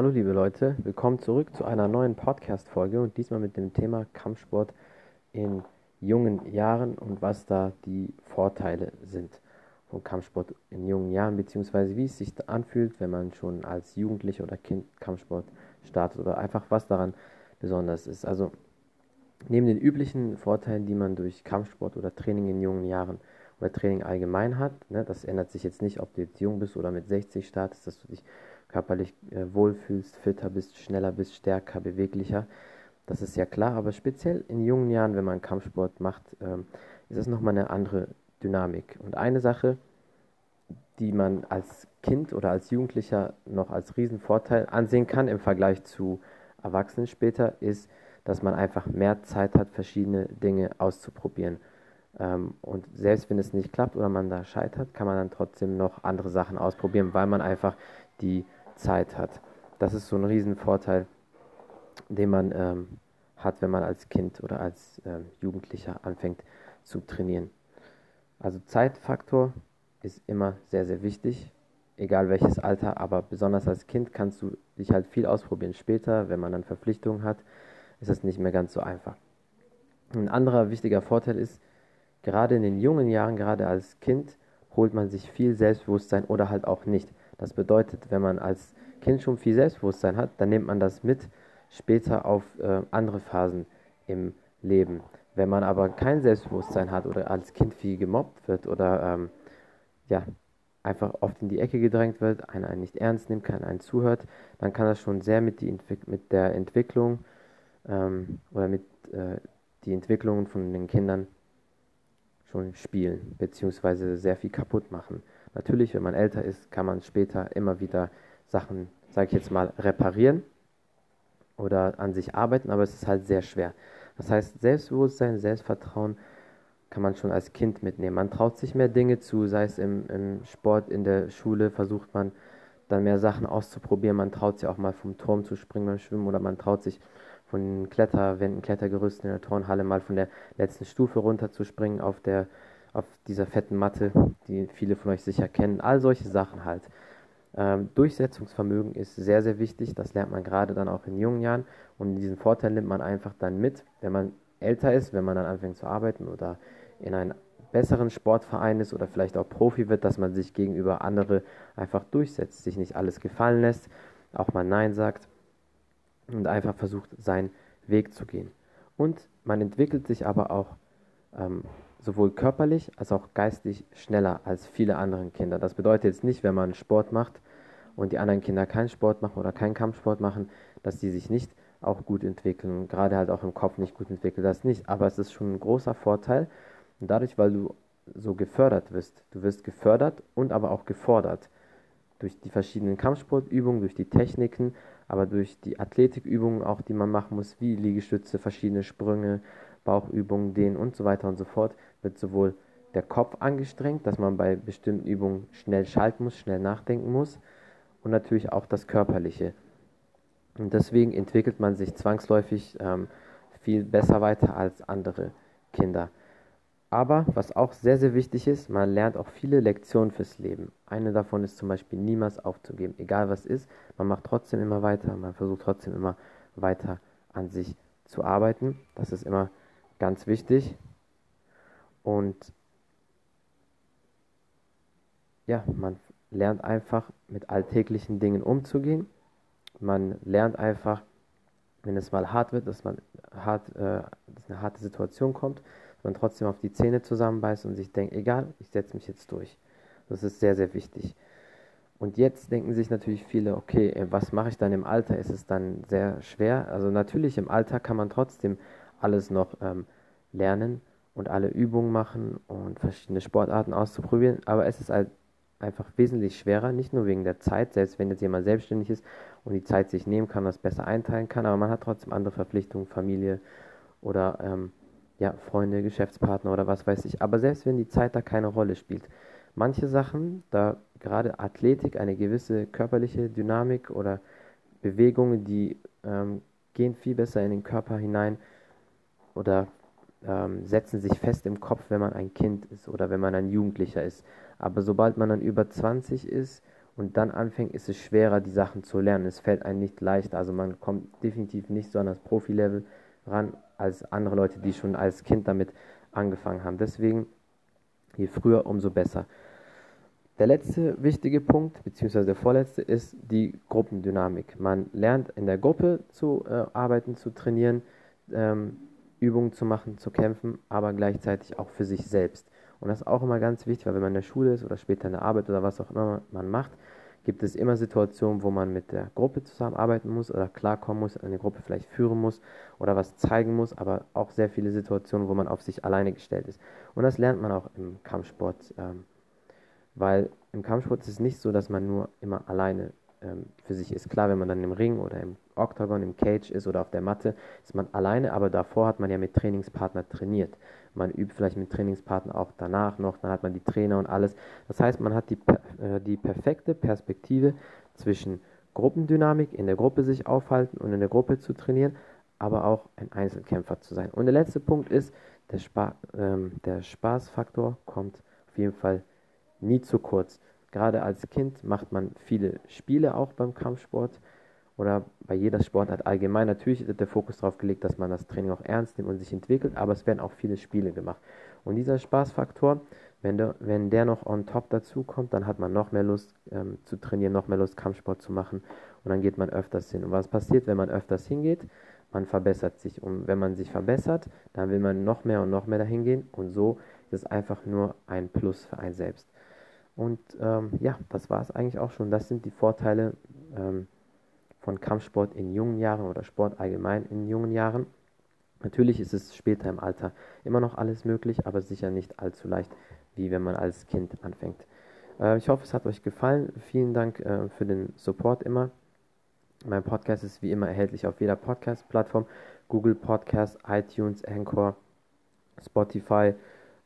Hallo liebe Leute, willkommen zurück zu einer neuen Podcast-Folge und diesmal mit dem Thema Kampfsport in jungen Jahren und was da die Vorteile sind von Kampfsport in jungen Jahren, beziehungsweise wie es sich anfühlt, wenn man schon als Jugendlicher oder Kind Kampfsport startet oder einfach was daran besonders ist. Also neben den üblichen Vorteilen, die man durch Kampfsport oder Training in jungen Jahren oder Training allgemein hat, ne, das ändert sich jetzt nicht, ob du jetzt jung bist oder mit 60 startest, dass du dich körperlich äh, wohlfühlst, fitter bist, schneller bist, stärker, beweglicher. Das ist ja klar, aber speziell in jungen Jahren, wenn man Kampfsport macht, ähm, ist es nochmal eine andere Dynamik. Und eine Sache, die man als Kind oder als Jugendlicher noch als Riesenvorteil ansehen kann im Vergleich zu Erwachsenen später, ist, dass man einfach mehr Zeit hat, verschiedene Dinge auszuprobieren. Ähm, und selbst wenn es nicht klappt oder man da scheitert, kann man dann trotzdem noch andere Sachen ausprobieren, weil man einfach die Zeit hat. Das ist so ein Riesenvorteil, den man ähm, hat, wenn man als Kind oder als ähm, Jugendlicher anfängt zu trainieren. Also Zeitfaktor ist immer sehr, sehr wichtig, egal welches Alter, aber besonders als Kind kannst du dich halt viel ausprobieren. Später, wenn man dann Verpflichtungen hat, ist das nicht mehr ganz so einfach. Ein anderer wichtiger Vorteil ist, gerade in den jungen Jahren, gerade als Kind, holt man sich viel Selbstbewusstsein oder halt auch nicht. Das bedeutet, wenn man als Kind schon viel Selbstbewusstsein hat, dann nimmt man das mit später auf äh, andere Phasen im Leben. Wenn man aber kein Selbstbewusstsein hat oder als Kind viel gemobbt wird oder ähm, ja, einfach oft in die Ecke gedrängt wird, einen, einen nicht ernst nimmt, keinen einen zuhört, dann kann das schon sehr mit, die mit der Entwicklung ähm, oder mit äh, die Entwicklungen von den Kindern schon spielen, beziehungsweise sehr viel kaputt machen. Natürlich, wenn man älter ist, kann man später immer wieder Sachen, sage ich jetzt mal, reparieren oder an sich arbeiten, aber es ist halt sehr schwer. Das heißt, Selbstbewusstsein, Selbstvertrauen kann man schon als Kind mitnehmen. Man traut sich mehr Dinge zu, sei es im, im Sport, in der Schule, versucht man dann mehr Sachen auszuprobieren. Man traut sich auch mal vom Turm zu springen beim Schwimmen oder man traut sich von den Kletterwänden, Klettergerüsten in der Turnhalle mal von der letzten Stufe runter zu springen auf der auf dieser fetten Matte, die viele von euch sicher kennen. All solche Sachen halt. Ähm, Durchsetzungsvermögen ist sehr, sehr wichtig. Das lernt man gerade dann auch in jungen Jahren. Und diesen Vorteil nimmt man einfach dann mit, wenn man älter ist, wenn man dann anfängt zu arbeiten oder in einem besseren Sportverein ist oder vielleicht auch Profi wird, dass man sich gegenüber andere einfach durchsetzt, sich nicht alles gefallen lässt, auch mal Nein sagt und einfach versucht, seinen Weg zu gehen. Und man entwickelt sich aber auch ähm, sowohl körperlich als auch geistig schneller als viele andere Kinder. Das bedeutet jetzt nicht, wenn man Sport macht und die anderen Kinder keinen Sport machen oder keinen Kampfsport machen, dass die sich nicht auch gut entwickeln, gerade halt auch im Kopf nicht gut entwickeln, das nicht. Aber es ist schon ein großer Vorteil und dadurch, weil du so gefördert wirst, du wirst gefördert und aber auch gefordert durch die verschiedenen Kampfsportübungen, durch die Techniken, aber durch die Athletikübungen auch, die man machen muss, wie Liegestütze, verschiedene Sprünge, Bauchübungen, Dehnen und so weiter und so fort, wird sowohl der Kopf angestrengt, dass man bei bestimmten Übungen schnell schalten muss, schnell nachdenken muss und natürlich auch das Körperliche. Und deswegen entwickelt man sich zwangsläufig ähm, viel besser weiter als andere Kinder. Aber was auch sehr, sehr wichtig ist, man lernt auch viele Lektionen fürs Leben. Eine davon ist zum Beispiel niemals aufzugeben, egal was ist. Man macht trotzdem immer weiter, man versucht trotzdem immer weiter an sich zu arbeiten. Das ist immer Ganz wichtig. Und ja, man lernt einfach mit alltäglichen Dingen umzugehen. Man lernt einfach, wenn es mal hart wird, dass man hart, äh, dass eine harte Situation kommt, man trotzdem auf die Zähne zusammenbeißt und sich denkt, egal, ich setze mich jetzt durch. Das ist sehr, sehr wichtig. Und jetzt denken sich natürlich viele, okay, äh, was mache ich dann im Alter? Ist es dann sehr schwer? Also natürlich im Alter kann man trotzdem alles noch ähm, lernen und alle Übungen machen und verschiedene Sportarten auszuprobieren, aber es ist halt einfach wesentlich schwerer, nicht nur wegen der Zeit, selbst wenn jetzt jemand selbstständig ist und die Zeit sich nehmen kann, das besser einteilen kann, aber man hat trotzdem andere Verpflichtungen, Familie oder ähm, ja, Freunde, Geschäftspartner oder was weiß ich. Aber selbst wenn die Zeit da keine Rolle spielt, manche Sachen, da gerade Athletik, eine gewisse körperliche Dynamik oder Bewegungen, die ähm, gehen viel besser in den Körper hinein oder ähm, setzen sich fest im Kopf, wenn man ein Kind ist oder wenn man ein Jugendlicher ist. Aber sobald man dann über 20 ist und dann anfängt, ist es schwerer, die Sachen zu lernen. Es fällt einem nicht leicht. Also man kommt definitiv nicht so an das Profi-Level ran als andere Leute, die schon als Kind damit angefangen haben. Deswegen, je früher, umso besser. Der letzte wichtige Punkt, beziehungsweise der vorletzte, ist die Gruppendynamik. Man lernt in der Gruppe zu äh, arbeiten, zu trainieren, ähm, Übungen zu machen, zu kämpfen, aber gleichzeitig auch für sich selbst. Und das ist auch immer ganz wichtig, weil wenn man in der Schule ist oder später in der Arbeit oder was auch immer man macht, gibt es immer Situationen, wo man mit der Gruppe zusammenarbeiten muss oder klarkommen muss, eine Gruppe vielleicht führen muss oder was zeigen muss, aber auch sehr viele Situationen, wo man auf sich alleine gestellt ist. Und das lernt man auch im Kampfsport, ähm, weil im Kampfsport ist es nicht so, dass man nur immer alleine ähm, für sich ist. Klar, wenn man dann im Ring oder im Octagon, im Cage ist oder auf der Matte, ist man alleine, aber davor hat man ja mit Trainingspartner trainiert. Man übt vielleicht mit Trainingspartner auch danach noch, dann hat man die Trainer und alles. Das heißt, man hat die, äh, die perfekte Perspektive zwischen Gruppendynamik, in der Gruppe sich aufhalten und in der Gruppe zu trainieren, aber auch ein Einzelkämpfer zu sein. Und der letzte Punkt ist, der, Spa ähm, der Spaßfaktor kommt auf jeden Fall nie zu kurz. Gerade als Kind macht man viele Spiele auch beim Kampfsport oder bei jeder Sportart allgemein. Natürlich wird der Fokus darauf gelegt, dass man das Training auch ernst nimmt und sich entwickelt, aber es werden auch viele Spiele gemacht. Und dieser Spaßfaktor, wenn der, wenn der noch on top dazu kommt, dann hat man noch mehr Lust ähm, zu trainieren, noch mehr Lust, Kampfsport zu machen und dann geht man öfters hin. Und was passiert, wenn man öfters hingeht? Man verbessert sich. Und wenn man sich verbessert, dann will man noch mehr und noch mehr dahin gehen und so ist es einfach nur ein Plus für einen selbst. Und ähm, ja, das war es eigentlich auch schon. Das sind die Vorteile ähm, von Kampfsport in jungen Jahren oder Sport allgemein in jungen Jahren. Natürlich ist es später im Alter immer noch alles möglich, aber sicher nicht allzu leicht, wie wenn man als Kind anfängt. Äh, ich hoffe, es hat euch gefallen. Vielen Dank äh, für den Support immer. Mein Podcast ist wie immer erhältlich auf jeder Podcast-Plattform: Google Podcast, iTunes, Anchor, Spotify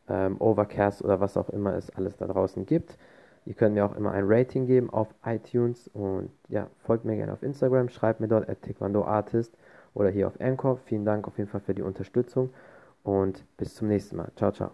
ähm, Overcast oder was auch immer es alles da draußen gibt. Ihr könnt mir auch immer ein Rating geben auf iTunes und ja, folgt mir gerne auf Instagram, schreibt mir dort at Taekwondo Artist oder hier auf Anchor. Vielen Dank auf jeden Fall für die Unterstützung und bis zum nächsten Mal. Ciao, ciao.